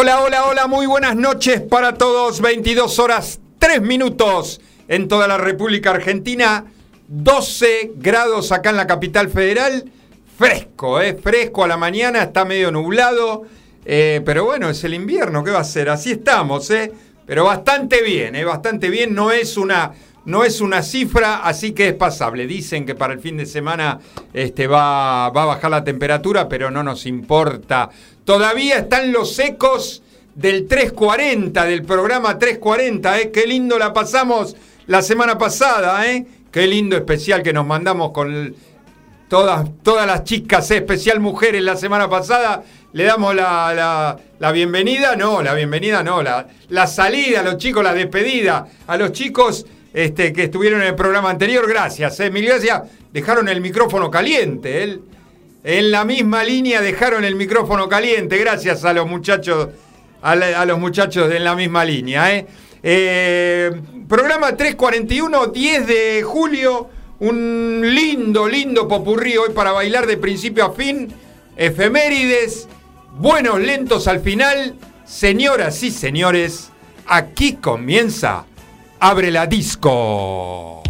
Hola, hola, hola, muy buenas noches para todos. 22 horas 3 minutos en toda la República Argentina. 12 grados acá en la capital federal. Fresco, ¿eh? Fresco a la mañana, está medio nublado. eh, pero bueno, es el invierno, ¿qué va a ser? Así estamos, ¿eh? Pero bastante bien, ¿eh? Bastante bien. No es una, no es una cifra, así que es pasable. Dicen que para el fin de semana este, va, va a bajar la temperatura, pero no nos importa. Todavía están los ecos del 340, del programa 340, ¿eh? Qué lindo la pasamos la semana pasada, ¿eh? Qué lindo especial que nos mandamos con todas, todas las chicas, ¿eh? especial mujeres la semana pasada. Le damos la, la- la bienvenida, no, la bienvenida no, la, la salida a los chicos, la despedida a los chicos este, que estuvieron en el programa anterior. Gracias, ¿eh? mil gracias. Dejaron el micrófono caliente. En la misma línea dejaron el micrófono caliente, gracias a los muchachos, a, los muchachos en la misma línea. ¿eh? Eh, programa 341, 10 de julio, un lindo, lindo popurrí hoy para bailar de principio a fin, efemérides, buenos lentos al final, señoras y señores, aquí comienza, abre la disco.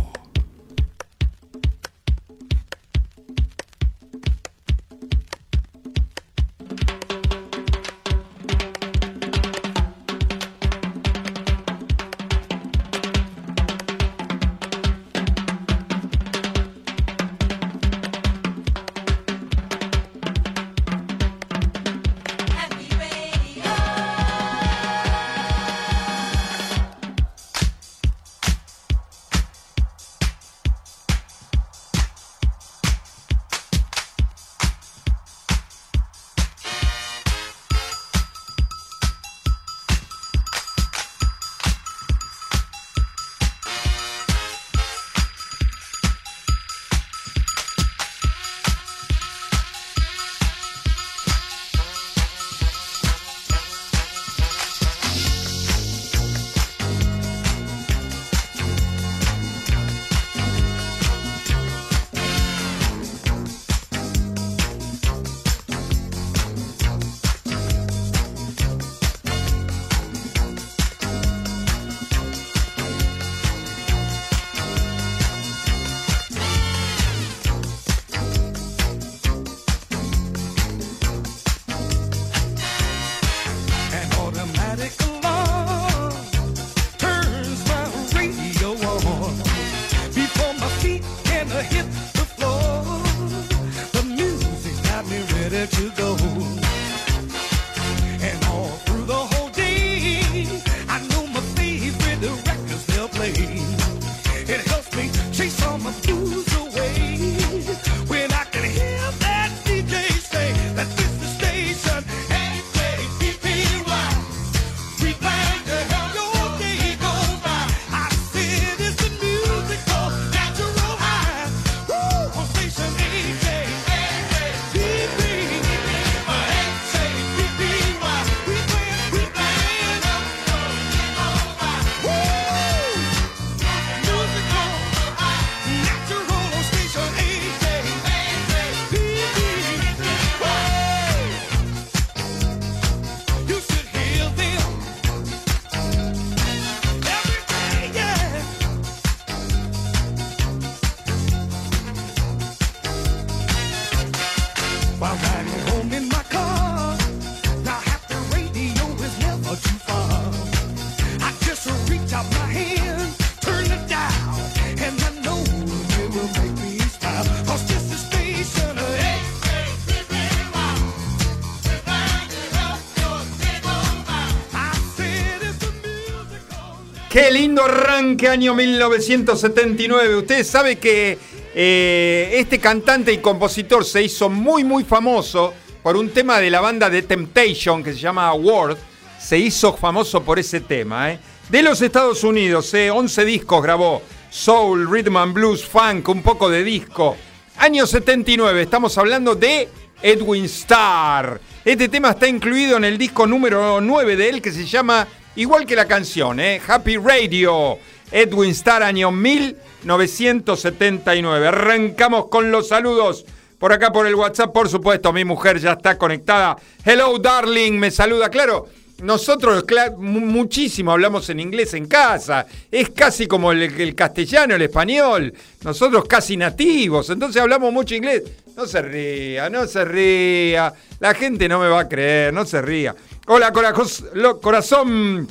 Arranque año 1979. Usted sabe que eh, este cantante y compositor se hizo muy muy famoso por un tema de la banda de Temptation que se llama World. Se hizo famoso por ese tema. ¿eh? De los Estados Unidos, eh, 11 discos grabó. Soul, Rhythm and Blues, Funk, un poco de disco. Año 79, estamos hablando de Edwin Starr. Este tema está incluido en el disco número 9 de él que se llama, igual que la canción, ¿eh? Happy Radio. Edwin Starr, año 1979. Arrancamos con los saludos. Por acá por el WhatsApp, por supuesto, mi mujer ya está conectada. Hello, darling, me saluda. Claro, nosotros muchísimo hablamos en inglés en casa. Es casi como el castellano, el español. Nosotros casi nativos. Entonces hablamos mucho inglés. No se ría, no se ría. La gente no me va a creer, no se ría. Hola, corazón.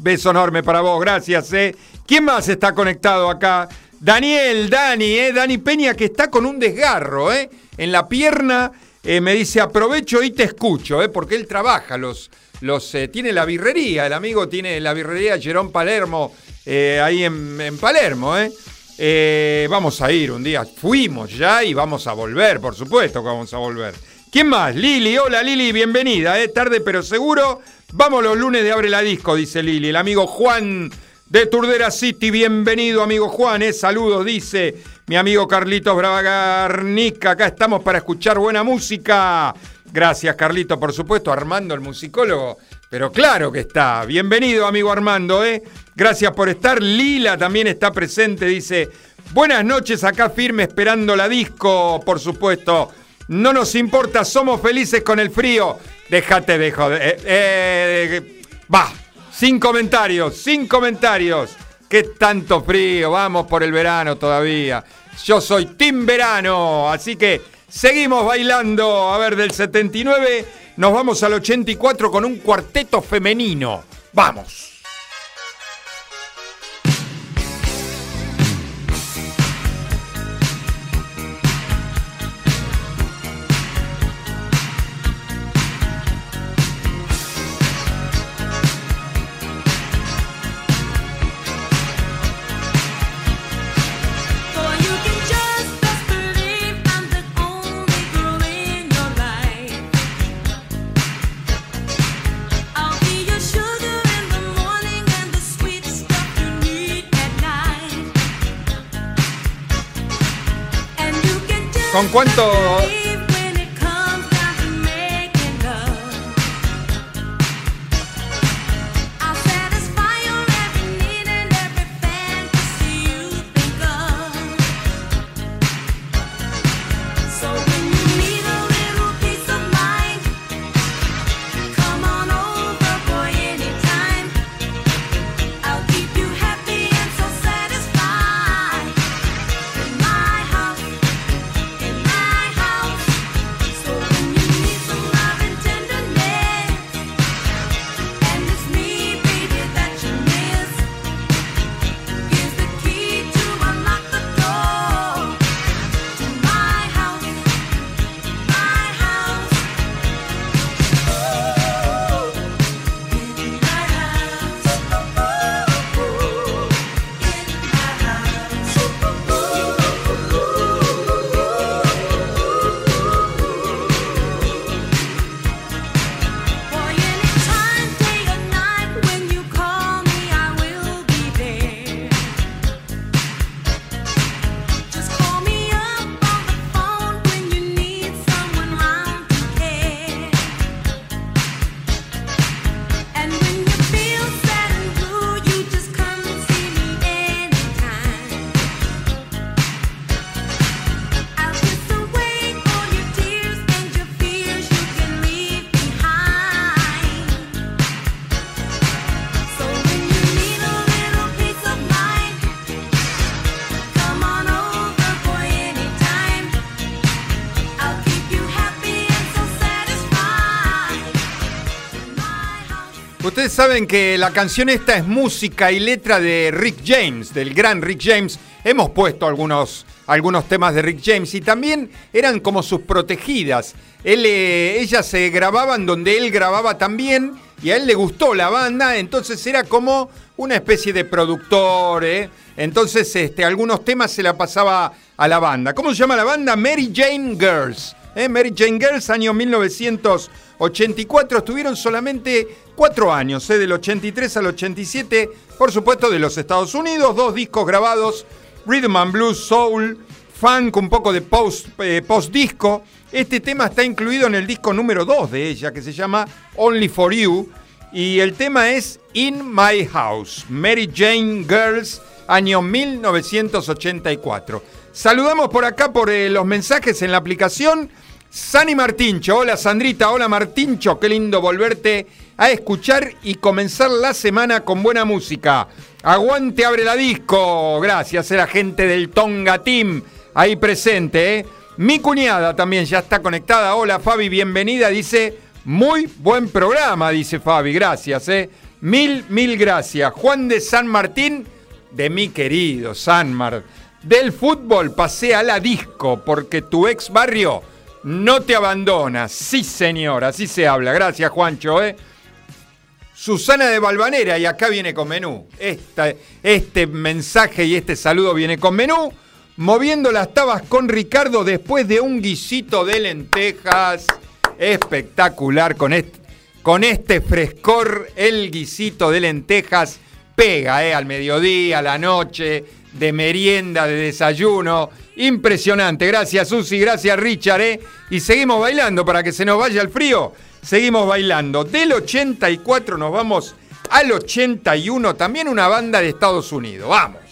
Beso enorme para vos, gracias. Eh. ¿Quién más está conectado acá? Daniel, Dani, eh, Dani Peña, que está con un desgarro eh, en la pierna. eh, me dice, aprovecho y te escucho, eh, porque él trabaja, los, los, eh, tiene la birrería, el amigo tiene la birrería Jerón Palermo, eh, ahí en, en Palermo. Eh. Eh, vamos a ir un día, fuimos ya y vamos a volver, por supuesto que vamos a volver. ¿Quién más? Lili, hola Lili, bienvenida, eh, tarde pero seguro. Vamos los lunes de Abre la Disco, dice Lili. El amigo Juan de Turdera City, bienvenido amigo Juan, eh, saludos, dice mi amigo Carlitos Bravagarnica. Acá estamos para escuchar buena música. Gracias Carlito, por supuesto, Armando el musicólogo. Pero claro que está. Bienvenido amigo Armando, ¿eh? Gracias por estar. Lila también está presente, dice. Buenas noches, acá firme esperando la disco, por supuesto. No nos importa, somos felices con el frío. Déjate de joder. Eh, eh, va, sin comentarios, sin comentarios. ¿Qué tanto frío? Vamos por el verano todavía. Yo soy Team Verano, así que seguimos bailando. A ver, del 79 nos vamos al 84 con un cuarteto femenino. Vamos. Just Saben que la canción esta es música y letra de Rick James, del gran Rick James. Hemos puesto algunos, algunos temas de Rick James y también eran como sus protegidas. Él, eh, ellas se grababan donde él grababa también y a él le gustó la banda, entonces era como una especie de productor. ¿eh? Entonces este, algunos temas se la pasaba a la banda. ¿Cómo se llama la banda? Mary Jane Girls. ¿Eh? Mary Jane Girls, año 1984. Estuvieron solamente cuatro años, ¿eh? del 83 al 87, por supuesto, de los Estados Unidos. Dos discos grabados, Rhythm and Blues, Soul, Funk, un poco de eh, post-disco. Este tema está incluido en el disco número 2 de ella, que se llama Only for You. Y el tema es In My House, Mary Jane Girls, año 1984. Saludamos por acá por los mensajes en la aplicación. Sani Martincho, hola Sandrita, hola Martincho, qué lindo volverte a escuchar y comenzar la semana con buena música. Aguante, abre la disco. Gracias a la gente del Tonga Team ahí presente. ¿eh? Mi cuñada también ya está conectada. Hola Fabi, bienvenida. Dice, muy buen programa, dice Fabi. Gracias, ¿eh? Mil, mil gracias. Juan de San Martín, de mi querido Sanmar. Del fútbol pasé a la disco porque tu ex barrio no te abandona. Sí, señor, así se habla. Gracias, Juancho, ¿eh? Susana de Balvanera, y acá viene con menú. Este mensaje y este saludo viene con menú. Moviendo las tabas con Ricardo después de un guisito de lentejas. Espectacular con este, con este frescor. El guisito de lentejas pega, ¿eh? Al mediodía, a la noche, de merienda, de desayuno. Impresionante. Gracias, Susi. Gracias, Richard, ¿eh? Y seguimos bailando para que se nos vaya el frío. Seguimos bailando. Del 84 nos vamos al 81. También una banda de Estados Unidos. Vamos.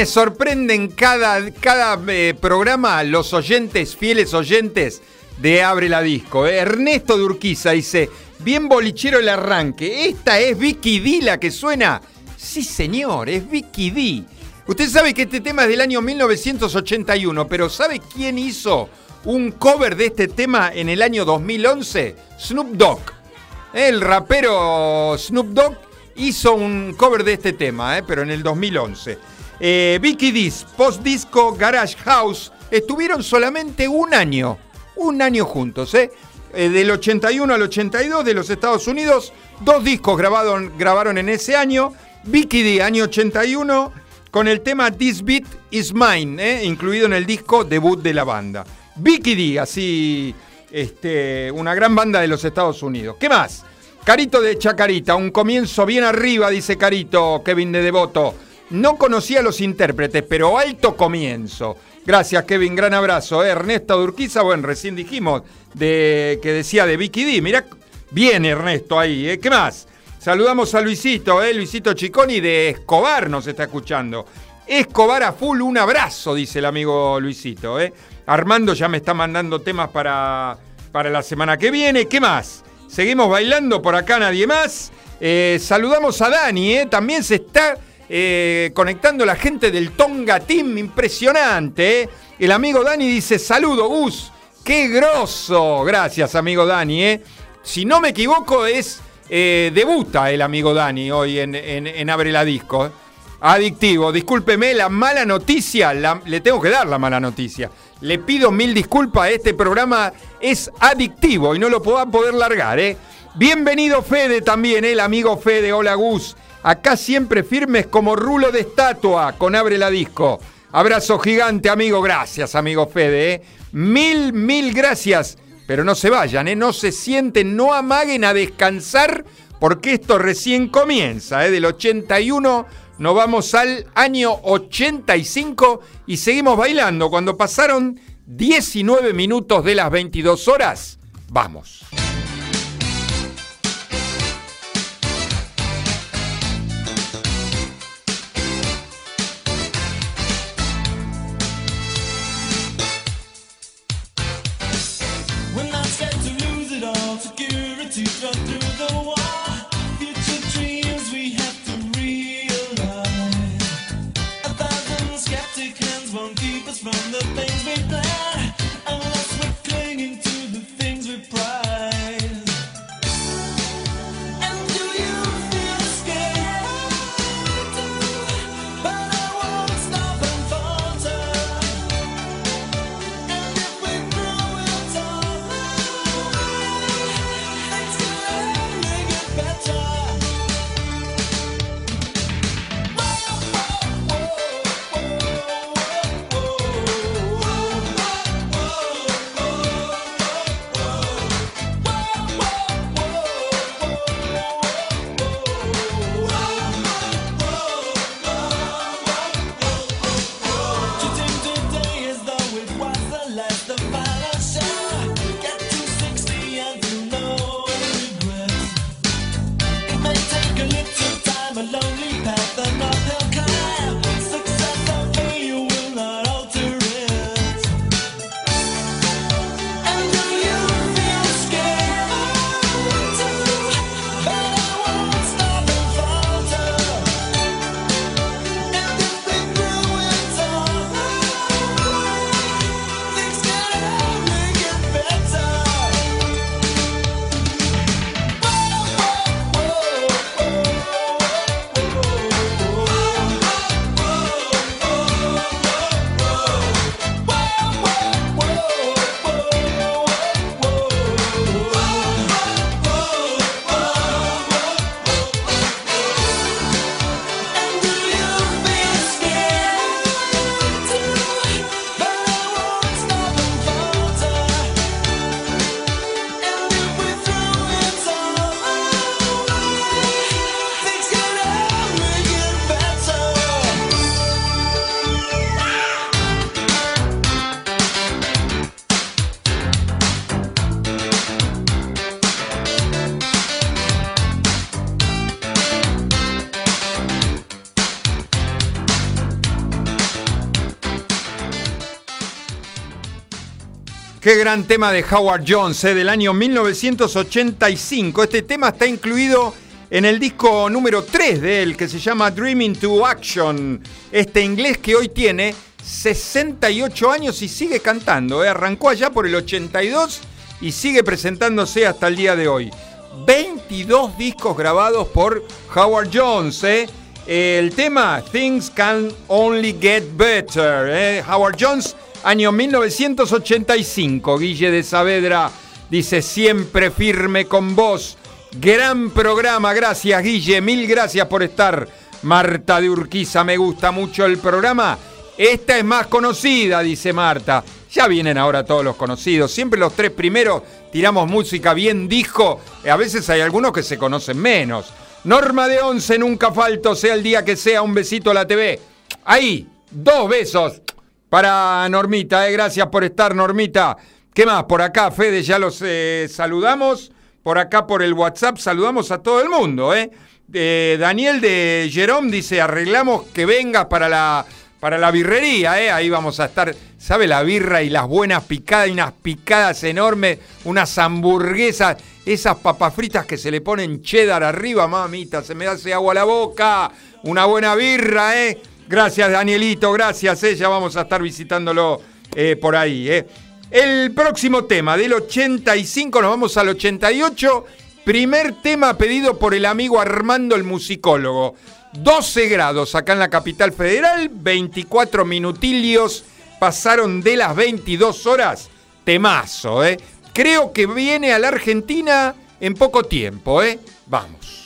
Me sorprenden cada, cada eh, programa los oyentes, fieles oyentes de Abre la Disco. Eh, Ernesto Durquiza dice, bien bolichero el arranque. ¿Esta es Vicky D la que suena? Sí, señor, es Vicky D. Usted sabe que este tema es del año 1981, pero ¿sabe quién hizo un cover de este tema en el año 2011? Snoop Dogg. El rapero Snoop Dogg hizo un cover de este tema, eh, pero en el 2011. Eh, Vicky Dis, Post Disco Garage House, estuvieron solamente un año, un año juntos, eh. Eh, del 81 al 82 de los Estados Unidos, dos discos grabaron, grabaron en ese año. Vicky D, año 81, con el tema This Beat Is Mine, eh, incluido en el disco debut de la banda. Vicky D, así, este, una gran banda de los Estados Unidos. ¿Qué más? Carito de Chacarita, un comienzo bien arriba, dice Carito, Kevin de Devoto. No conocía a los intérpretes, pero alto comienzo. Gracias, Kevin, gran abrazo. ¿eh? Ernesto Durquiza, bueno, recién dijimos de, que decía de Vicky D. Mirá, bien Ernesto ahí, ¿eh? ¿Qué más? Saludamos a Luisito, ¿eh? Luisito Chiconi de Escobar nos está escuchando. Escobar a full, un abrazo, dice el amigo Luisito. ¿eh? Armando ya me está mandando temas para, para la semana que viene. ¿Qué más? Seguimos bailando por acá, nadie más. Eh, saludamos a Dani, también se está eh, conectando la gente del Tonga Team, impresionante. El amigo Dani dice, saludo Gus, qué grosso. Gracias, amigo Dani. ¿eh? Si no me equivoco, es eh, debuta el amigo Dani hoy en, en- Abre la Disco. Adictivo, discúlpeme la mala noticia, le tengo que dar la mala noticia. Le pido mil disculpas, este programa es adictivo y no lo a poder largar. Bienvenido Fede también, el amigo Fede, hola Gus. Acá siempre firmes como rulo de estatua con Abre la Disco. Abrazo gigante, amigo, gracias, amigo Fede, ¿eh? Mil, mil gracias. Pero no se vayan, ¿eh? no se sienten, no amaguen a descansar porque esto recién comienza, ¿eh? del 81 nos vamos al año 85 y seguimos bailando. Cuando pasaron 19 minutos de las 22 horas, vamos. Qué gran tema de Howard Jones, eh, del año 1985. Este tema está incluido en el disco número 3 de él, que se llama Dreaming to Action. Este inglés que hoy tiene 68 años y sigue cantando. eh. Arrancó allá por el 82 y sigue presentándose hasta el día de hoy. 22 discos grabados por Howard Jones. eh. El tema Things Can Only Get Better. Howard Jones, año 1985. Guille de Saavedra dice siempre firme con vos. Gran programa, gracias Guille, mil gracias por estar. Marta de Urquiza, me gusta mucho el programa. Esta es más conocida, dice Marta. Ya vienen ahora todos los conocidos. Siempre los tres primeros tiramos música bien dijo. A veces hay algunos que se conocen menos. Norma de once, nunca falto, sea el día que sea. Un besito a la TV. Ahí, dos besos para Normita. eh. Gracias por estar, Normita. ¿Qué más? Por acá, Fede, ya los eh, saludamos. Por acá, por el WhatsApp, saludamos a todo el mundo. ¿eh? Eh, Daniel de Jerome dice, arreglamos que vengas para la, para la birrería, ¿eh? ahí vamos a estar, ¿sabe la birra y las buenas picadas y unas picadas enormes, unas hamburguesas, esas papas fritas que se le ponen cheddar arriba, mamita, se me hace agua la boca, una buena birra, ¿eh? Gracias Danielito, gracias, ¿eh? ya vamos a estar visitándolo eh, por ahí, ¿eh? El próximo tema, del 85 nos vamos al 88. Primer tema pedido por el amigo Armando el musicólogo. 12 grados acá en la capital federal, 24 minutilios pasaron de las 22 horas. Temazo, ¿eh? Creo que viene a la Argentina en poco tiempo, ¿eh? Vamos.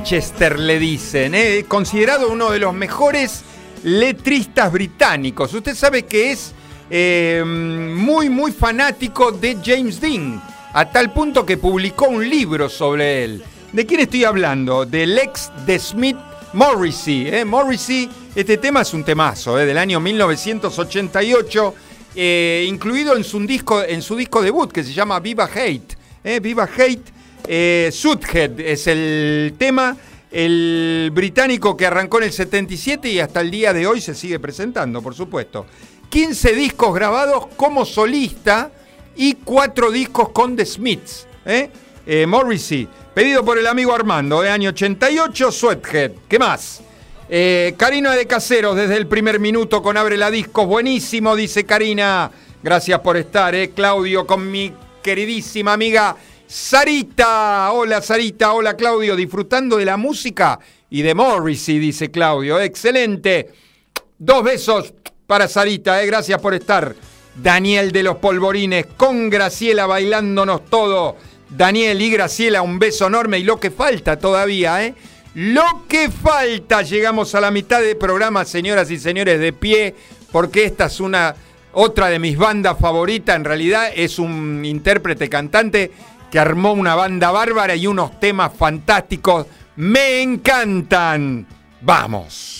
Manchester, le dicen, ¿eh? considerado uno de los mejores letristas británicos. Usted sabe que es eh, muy, muy fanático de James Dean, a tal punto que publicó un libro sobre él. ¿De quién estoy hablando? Del ex de Smith Morrissey. ¿eh? Morrissey, este tema es un temazo, del año 1988, eh, incluido en su, disco, en su disco debut que se llama Viva Hate. Viva Hate. Eh, Sudhead es el tema, el británico que arrancó en el 77 y hasta el día de hoy se sigue presentando, por supuesto. 15 discos grabados como solista y 4 discos con The Smiths. ¿eh? Eh, Morrissey, pedido por el amigo Armando, de año 88, Sweathead. ¿Qué más? Eh, Karina de Caseros, desde el primer minuto con Abre la Discos. Buenísimo, dice Karina. Gracias por estar. Claudio, con mi queridísima amiga Sarita. Hola, Sarita. Hola, Claudio. Disfrutando de la música y de Morrissey, dice Claudio. Excelente. Dos besos para Sarita, eh. Gracias por estar. Daniel de los Polvorines, con Graciela bailándonos todo. Daniel y Graciela, un beso enorme y lo que falta todavía, ¿eh? Lo que falta, llegamos a la mitad del programa, señoras y señores, de pie, porque esta es una otra de mis bandas favoritas, en realidad es un intérprete cantante que armó una banda bárbara y unos temas fantásticos. Me encantan. Vamos.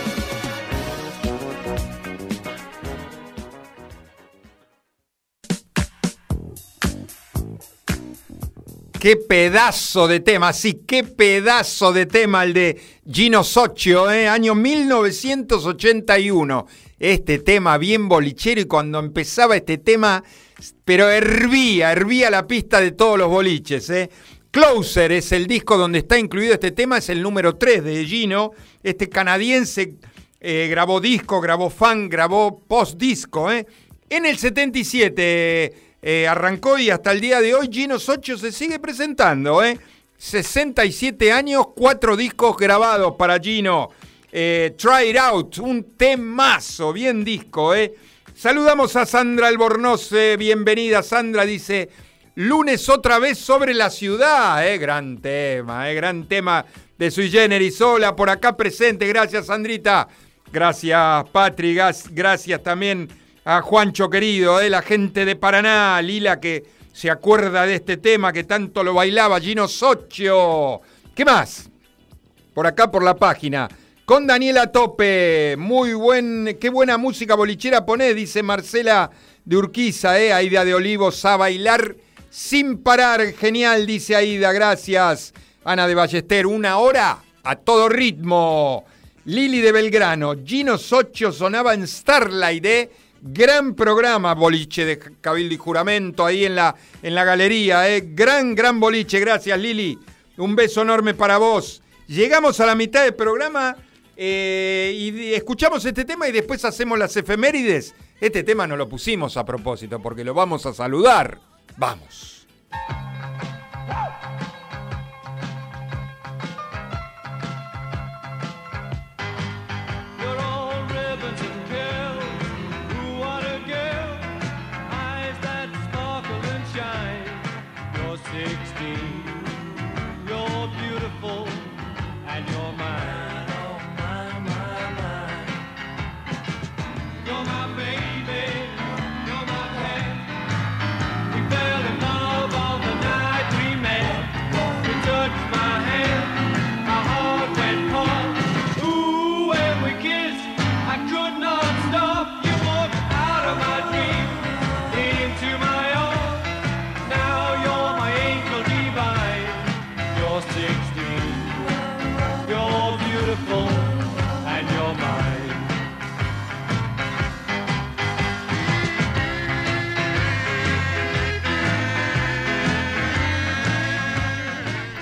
Qué pedazo de tema, sí, qué pedazo de tema el de Gino Socio, ¿eh? año 1981. Este tema bien bolichero y cuando empezaba este tema, pero hervía, hervía la pista de todos los boliches. ¿eh? Closer es el disco donde está incluido este tema, es el número 3 de Gino. Este canadiense eh, grabó disco, grabó fan, grabó post-disco. ¿eh? En el 77 eh, arrancó y hasta el día de hoy Gino Socio se sigue presentando. ¿eh? 67 años, cuatro discos grabados para Gino. Eh, Try It Out, un temazo, bien disco. ¿eh? Saludamos a Sandra Albornoz, eh, bienvenida Sandra, dice, lunes otra vez sobre la ciudad. ¿eh? Gran tema, ¿eh? gran tema de Sui Generis. Hola, por acá presente, gracias Sandrita. Gracias Patri, gracias también a Juancho querido, eh, la gente de Paraná, Lila que se acuerda de este tema que tanto lo bailaba Gino Socio. ¿Qué más? Por acá por la página. Con Daniela Tope, muy buen, qué buena música bolichera ponés, dice Marcela de Urquiza, eh, Aida de Olivos a bailar sin parar, genial, dice Aida, gracias. Ana de Ballester, una hora a todo ritmo. Lili de Belgrano, Gino Socio sonaba en Starlight, eh. Gran programa, boliche de Cabildo y Juramento, ahí en la, en la galería, eh. Gran, gran boliche, gracias Lili. Un beso enorme para vos. Llegamos a la mitad del programa eh, y escuchamos este tema y después hacemos las efemérides. Este tema no lo pusimos a propósito porque lo vamos a saludar. Vamos.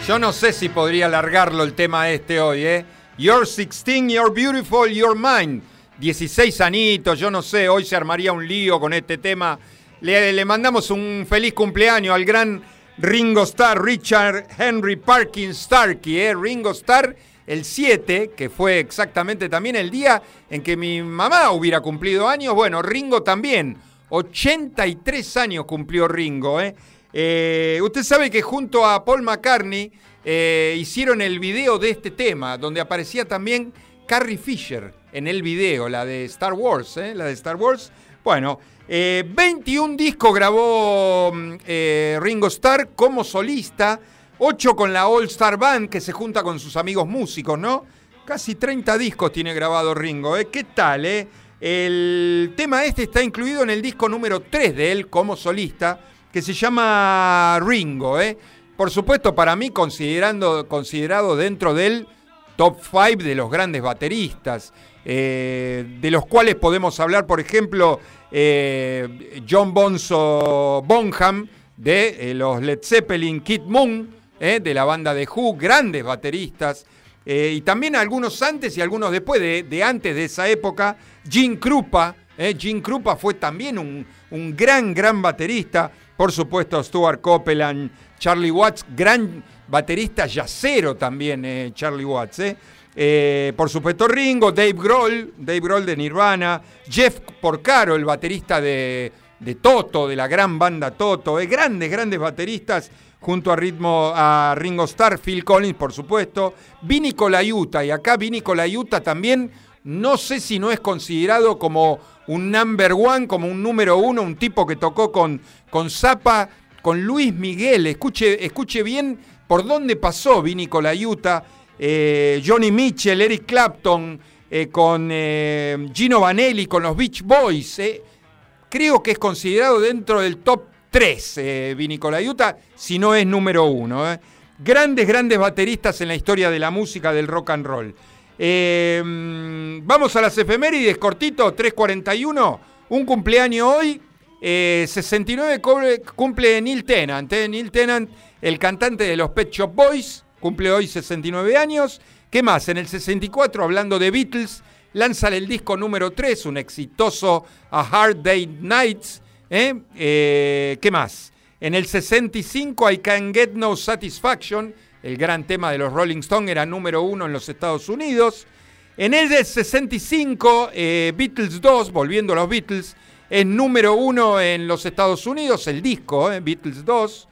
Yo no sé si podría alargarlo el tema este hoy, ¿eh? You're 16, you're beautiful, you're mine. 16 anitos, yo no sé, hoy se armaría un lío con este tema. Le, mandamos un feliz cumpleaños al gran Ringo Starr, Richard Henry Parkin Starkey, ¿eh? Ringo Starr, el 7, que fue exactamente también el día en que mi mamá hubiera cumplido años. Bueno, Ringo también, 83 años cumplió Ringo, ¿eh? Eh, usted sabe que junto a Paul McCartney eh, hicieron el video de este tema, donde aparecía también Carrie Fisher en el video, la de Star Wars, ¿eh? la de Star Wars. Bueno, eh, 21 discos grabó mm, Ringo Starr como solista, 8 con la All Star Band, que se junta con sus amigos músicos, ¿no? Casi 30 discos tiene grabado Ringo. ¿Qué tal? El tema este está incluido en el disco número 3 de él como solista, que se llama Ringo, ¿eh? Por supuesto, para mí, considerando, considerado dentro del top 5 de los grandes bateristas, eh, de los cuales podemos hablar, por ejemplo, eh, John Bonzo Bonham, de eh, los Led Zeppelin, Kid Moon, de la banda de Who, grandes bateristas, y también algunos antes y algunos después, de, de antes de esa época, Gene Krupa fue también un, un gran, gran baterista, por supuesto Stuart Copeland, Charlie Watts, gran baterista yacero también, eh, Charlie Watts, eh. Eh, por supuesto Ringo, Dave Grohl, Dave Grohl de Nirvana, Jeff Porcaro, el baterista de, Toto, de la gran banda Toto, grandes, grandes bateristas, junto a ritmo a Ringo Starr, Phil Collins, por supuesto. Vini Colaiuta, y acá Vini Colaiuta también, no sé si no es considerado como un number one, como un número uno, un tipo que tocó con, con Zappa, con Luis Miguel. Escuche, escuche bien por dónde pasó Vini Colaiuta, eh, Johnny Mitchell, Eric Clapton, eh, con eh, Gino Vanelli, con los Beach Boys. Creo que es considerado dentro del top 3, eh, Vini Colaiuta, si no es número uno. Grandes, grandes bateristas en la historia de la música del rock and roll. Mm, vamos a las efemérides, cortito, 341. Un cumpleaños hoy. Eh, 69 cobre- cumple Neil Tennant. eh. Neil Tennant, el cantante de los Pet Shop Boys, cumple hoy 69 años. ¿Qué más? En el 64, hablando de Beatles, lanzan el disco número 3, un exitoso A Hard Day Nights. ¿eh? Eh, ¿Qué más? En el 65, I Can Get No Satisfaction, el gran tema de los Rolling Stones, era número uno en los Estados Unidos. En el del 65, eh, Beatles 2, volviendo a los Beatles, es número uno en los Estados Unidos, el disco, eh, Beatles 2.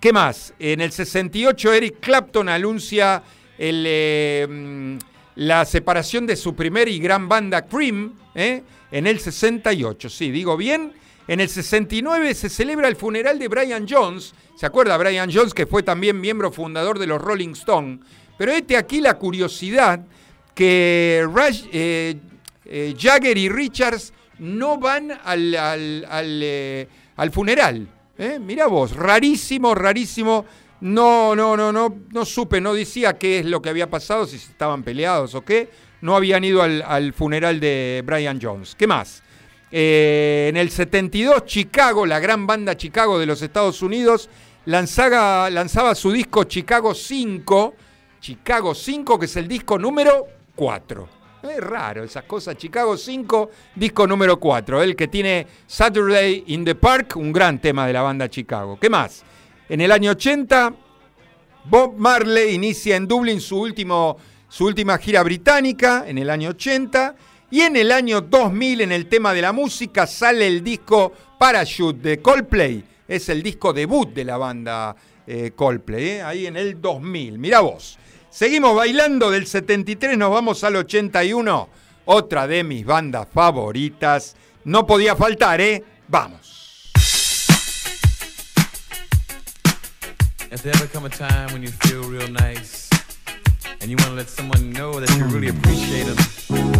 ¿Qué más? En el 68, Eric Clapton anuncia eh, mm, la separación de su primer y gran banda Cream. ¿eh? En el 68, sí, digo bien. En el 69 se celebra el funeral de Brian Jones. ¿Se acuerda Brian Jones que fue también miembro fundador de los Rolling Stones? Pero este aquí la curiosidad que Jagger y Richards no van al, al- eh, al funeral. ¿eh? Mirá vos, rarísimo, rarísimo. No, no, no, no, no supe, no decía qué es lo que había pasado, si estaban peleados o qué. No habían ido al, al funeral de Brian Jones. ¿Qué más? Eh, en el 72, Chicago, la gran banda Chicago de los Estados Unidos, lanzaba, lanzaba su disco Chicago 5, Chicago 5, que es el disco número 4. Es raro esas cosas. Chicago 5, disco número 4. El que tiene Saturday in the Park, un gran tema de la banda Chicago. ¿Qué más? En el año 80, Bob Marley inicia en Dublín su, último, su última gira británica, en el año 80. Y en el año 2000, en el tema de la música, sale el disco Parachute de Coldplay. Es el disco debut de la banda eh, Coldplay, ¿eh? ahí en el 2000. Mirá vos. Seguimos bailando del 73, nos vamos al 81. Otra de mis bandas favoritas. No podía faltar, ¿eh? Vamos. Has there ever come a time when you feel real nice and you want to let someone know that you really appreciate them?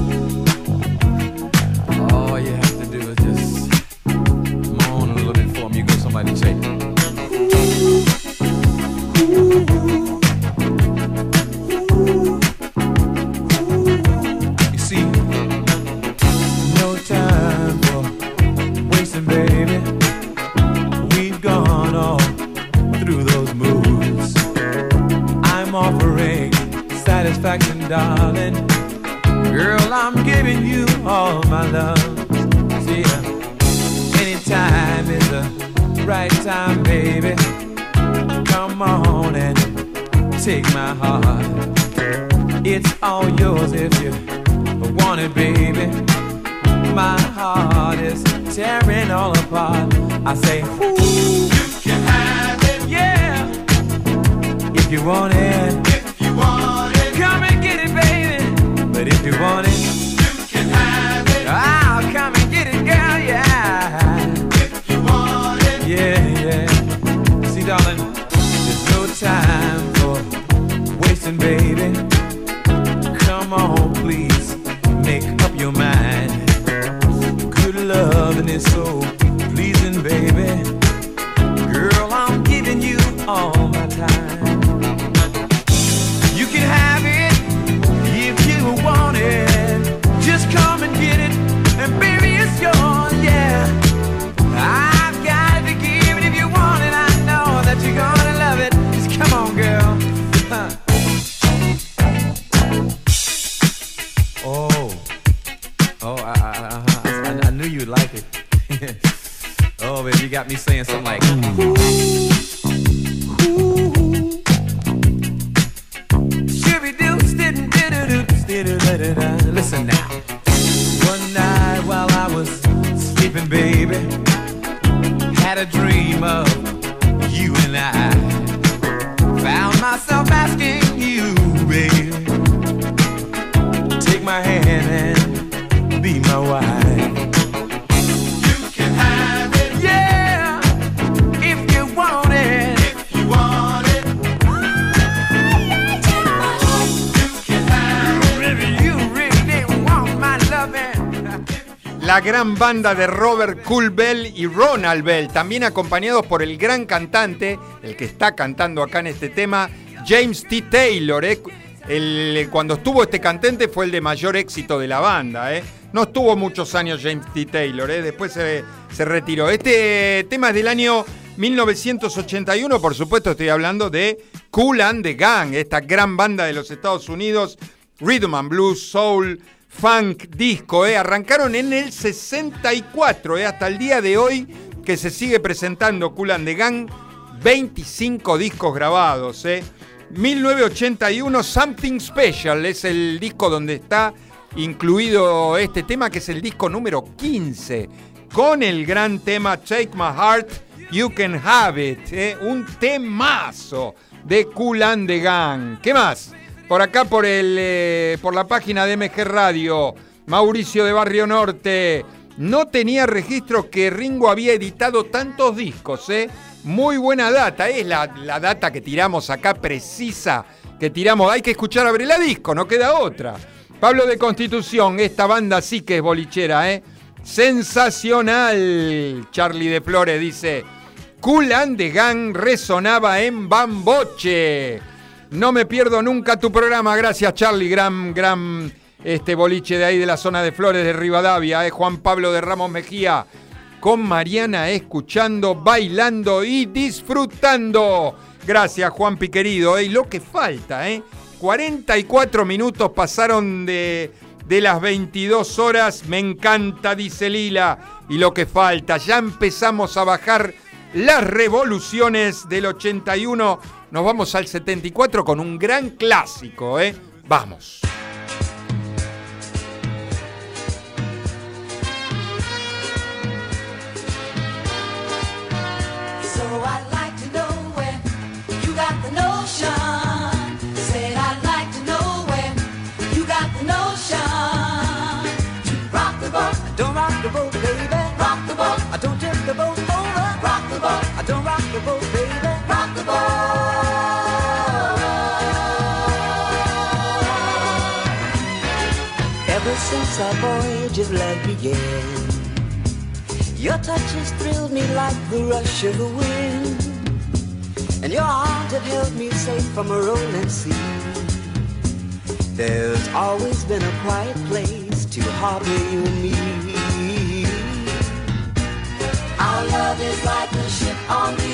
Darling. Girl, I'm giving you all my love. See, uh, anytime is the right time, baby. Come on and take my heart. It's all yours if you want it, baby. My heart is tearing all apart. I say, Ooh, you can have it, yeah. If you want it, you want it, you can have it. I'll come and get it, girl, yeah. If you want it, yeah, yeah. See, darling, there's no time for wasting, baby. Come on, please, make up your mind. Good loving is so banda de Robert Cool Bell y Ronald Bell, también acompañados por el gran cantante, el que está cantando acá en este tema, James T. Taylor. ¿eh? El- cuando estuvo este cantante fue el de mayor éxito de la banda. ¿eh? No estuvo muchos años James T. Taylor, ¿eh? después se, se retiró. Este tema es del año 1981, por supuesto estoy hablando de Cool and the Gang, esta gran banda de los Estados Unidos, Rhythm and Blues, Soul, Funk, Disco, ¿eh? arrancaron en el 64, ¿eh? hasta el día de hoy que se sigue presentando Cool and the Gang, 25 discos grabados. ¿eh? 1981, Something Special es el disco donde está incluido este tema, que es el disco número 15, con el gran tema Take My Heart, You Can Have It, ¿eh? un temazo de Cool and the Gang. ¿Qué más? Por acá, por, el, eh, por la página de MG Radio, Mauricio de Barrio Norte. No tenía registro que Ringo había editado tantos discos, ¿eh? Muy buena data, es la, la data que tiramos acá, precisa, que tiramos. Hay que escuchar a la disco, no queda otra. Pablo de Constitución, esta banda sí que es bolichera, ¿eh? Sensacional. Charlie de Flores dice, Cool and the Gang resonaba en Bamboche. No me pierdo nunca tu programa. Gracias, Charlie. Gran, gran este boliche de ahí de la zona de Flores de Rivadavia. ¿eh? Juan Pablo de Ramos Mejía. Con Mariana escuchando, bailando y disfrutando. Gracias, Juan Piquerido. Y lo que falta, ¿eh? 44 minutos pasaron de, de las 22 horas. Me encanta, dice Lila. Y lo que falta, ya empezamos a bajar las revoluciones del 81. Nos vamos al 74 con un gran clásico, ¿eh? Vamos. Since our voyage of love began, your touch has thrilled me like the rush of the wind, and your arms have held me safe from a rolling sea. There's always been a quiet place to harbor you and me. Our love is like a ship on the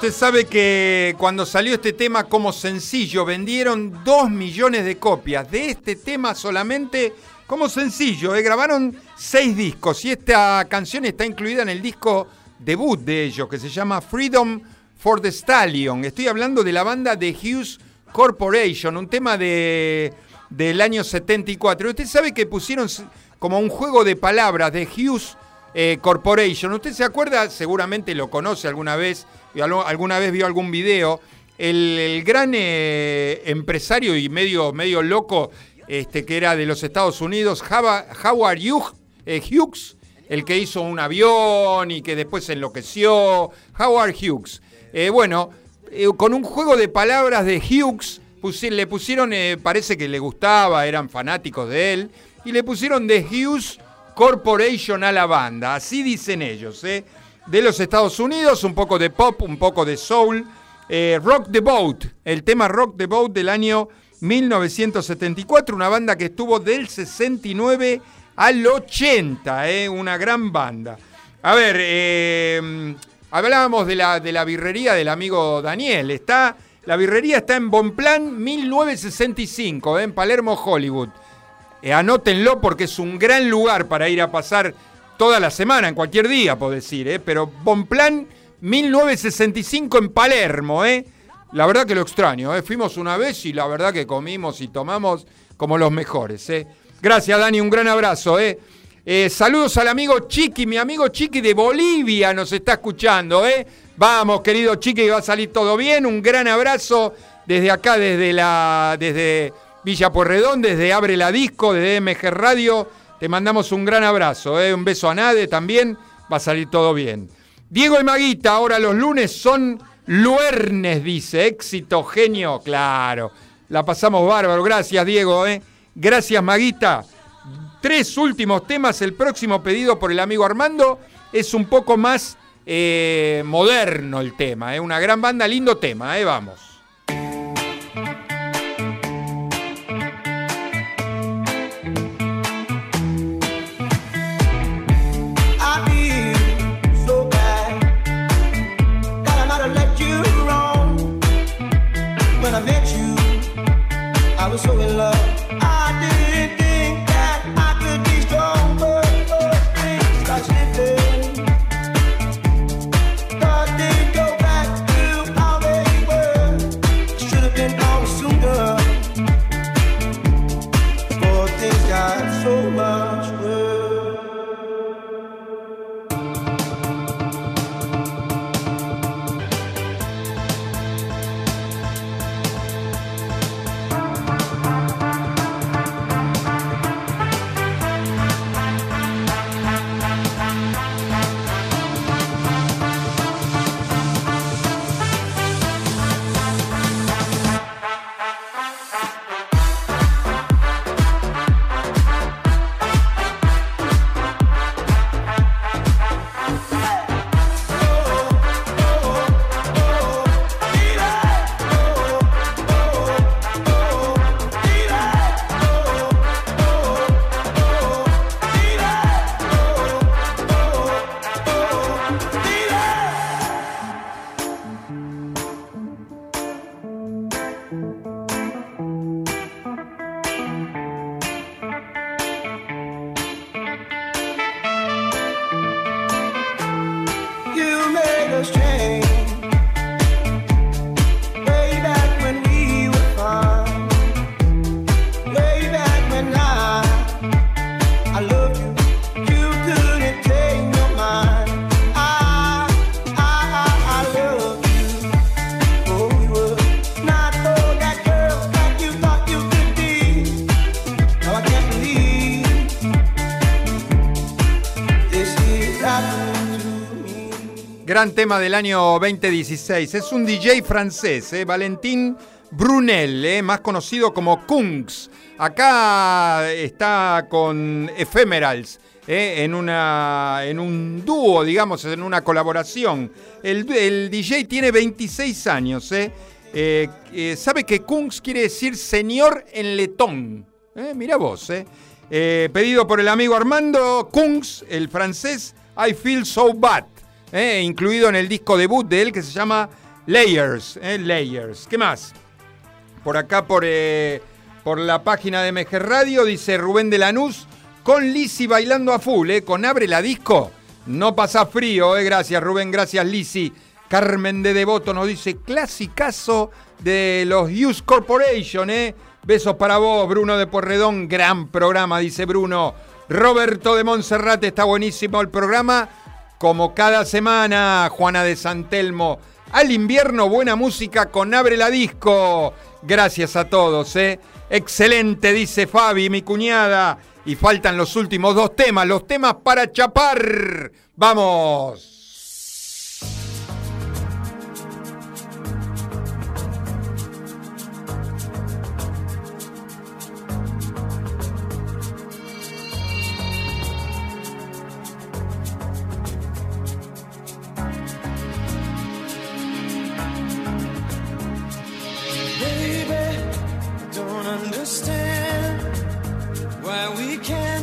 Usted sabe que cuando salió este tema como sencillo vendieron 2 millones de copias de este tema solamente como sencillo. ¿eh? Grabaron 6 discos y esta canción está incluida en el disco debut de ellos que se llama Freedom for the Stallion. Estoy hablando de la banda de Hughes Corporation, un tema de, del año 74. Usted sabe que pusieron como un juego de palabras de Hughes eh, Corporation. ¿Usted se acuerda? Seguramente lo conoce alguna vez, alguna vez vio algún video. El, gran eh, empresario y medio, medio loco este, que era de los Estados Unidos, Howard Hughes, eh, Hughes, el que hizo un avión y que después se enloqueció, Howard Hughes. Eh, bueno, con un juego de palabras de Hughes, le pusieron, parece que le gustaba, eran fanáticos de él, y le pusieron de Hughes Corporation a la banda, así dicen ellos, ¿eh? De los Estados Unidos, un poco de pop, un poco de soul, eh, Rock the Boat, el tema Rock the Boat del año 1974, una banda que estuvo del 69 al 80, ¿eh? una gran banda. A ver, eh, hablábamos de la, de la birrería del amigo Daniel. Está, la birrería está en Bonplan 1965, ¿eh? en Palermo, Hollywood. Anótenlo porque es un gran lugar para ir a pasar toda la semana, en cualquier día, puedo decir, ¿eh? pero Bonplan 1965 en Palermo, ¿eh? La verdad que lo extraño, ¿eh? Fuimos una vez y la verdad que comimos y tomamos como los mejores, ¿eh? Gracias, Dani, un gran abrazo, ¿eh? Eh, saludos al amigo Chiqui, mi amigo Chiqui de Bolivia nos está escuchando, ¿eh? Vamos, querido Chiqui, va a salir todo bien. Un gran abrazo desde acá, desde la, desde Villa Puerredón, desde Abre la Disco, desde MG Radio. Te mandamos un gran abrazo, ¿eh? Un beso a Nade también. Va a salir todo bien. Diego y Maguita, ahora los lunes son luernes, dice. Éxito, genio, claro. La pasamos bárbaro. Gracias, Diego, ¿eh? Gracias, Maguita. Tres últimos temas. El próximo pedido por el amigo Armando es un poco más eh, moderno el tema. ¿eh? Una gran banda, lindo tema. ¿eh? Vamos. Was so in love. Tema del año 2016. Es un DJ francés, ¿eh? Valentín Brunel, ¿eh? más conocido como Kungs. Acá está con Ephemerals. ¿eh? En, una, en un dúo, digamos, en una colaboración. El, DJ tiene 26 años. ¿eh? ¿Sabe que Kungs quiere decir señor en letón? Mira vos. pedido por el amigo Armando Kungs, el francés, I Feel So Bad eh, incluido en el disco debut de él que se llama Layers. eh, Layers. ¿Qué más? Por acá, por, eh, por la página de MG Radio, dice Rubén de Lanús, con Lisi bailando a full, con Abre la Disco. No pasa frío, gracias Rubén, gracias Lisi. Carmen de Devoto nos dice, clasicazo de los Hughes Corporation. Besos para vos, Bruno de Porredón, gran programa, dice Bruno. Roberto de Monserrate, está buenísimo el programa. Como cada semana, Juana de Santelmo. Al invierno, buena música con Abre la Disco. Gracias a todos, ¿eh? Excelente, dice Fabi, mi cuñada. Y faltan los últimos dos temas, los temas para chapar. ¡Vamos!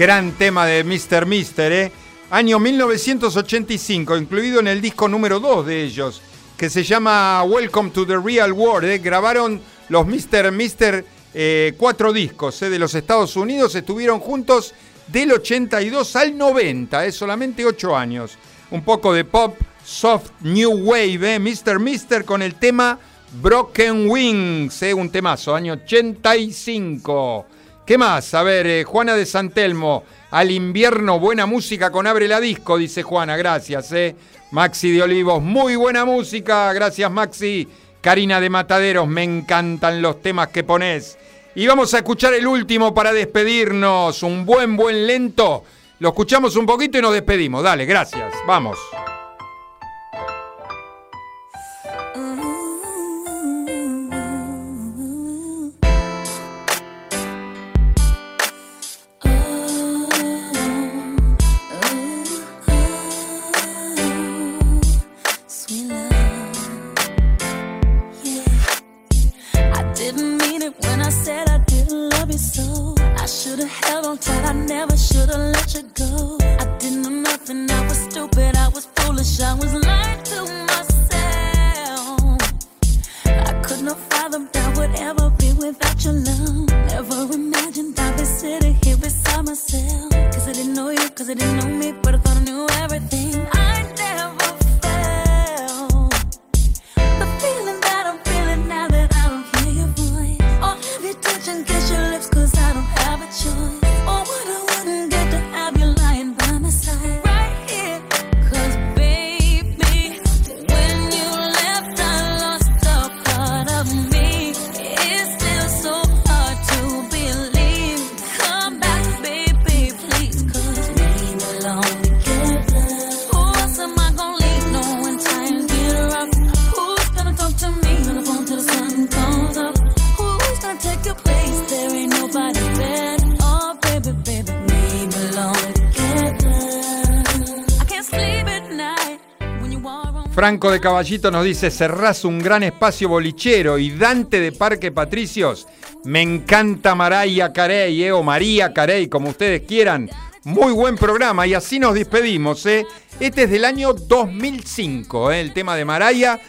Gran tema de Mr. Mister, ¿eh? Año 1985, incluido en el disco número 2 de ellos, que se llama Welcome to the Real World. ¿eh? Grabaron los Mr. Mister eh, cuatro discos ¿eh? de los Estados Unidos, estuvieron juntos del 82 al 90, ¿eh? solamente 8 años. Un poco de pop, soft, new wave. Mr. Mister con el tema Broken Wings, un temazo, año 85. ¿Qué más? A ver, eh, Juana de Santelmo, al invierno, buena música con Abre la Disco, dice Juana, gracias. Eh. Maxi de Olivos, muy buena música, gracias Maxi. Karina de Mataderos, me encantan los temas que pones. Y vamos a escuchar el último para despedirnos, un buen, buen lento. Lo escuchamos un poquito y nos despedimos. Dale, gracias, vamos. Franco de Caballito nos dice, cerrás un gran espacio bolichero y Dante de Parque Patricios, me encanta Maraya Carey, eh, o María Carey, como ustedes quieran. Muy buen programa y así nos despedimos. Eh. Este es del año 2005, eh, el tema de Maraya,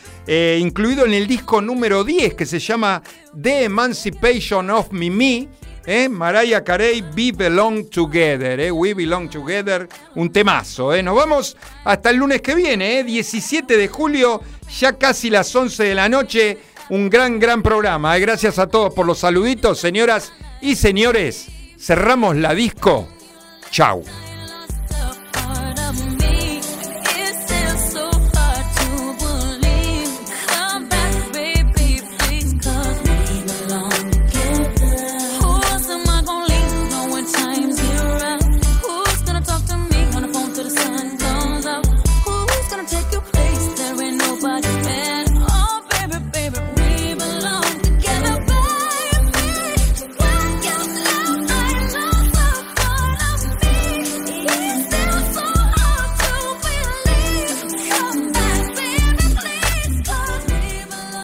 incluido en el disco número 10 que se llama The Emancipation of Mimi. ¿Eh? Mariah Carey, We Belong Together, ¿eh? We Belong Together, un temazo. ¿eh? Nos vamos hasta el lunes que viene, ¿eh? 17 de julio, ya casi las 11 de la noche. Un gran, gran programa. ¿eh? Gracias a todos por los saluditos, señoras y señores. Cerramos la disco. Chau.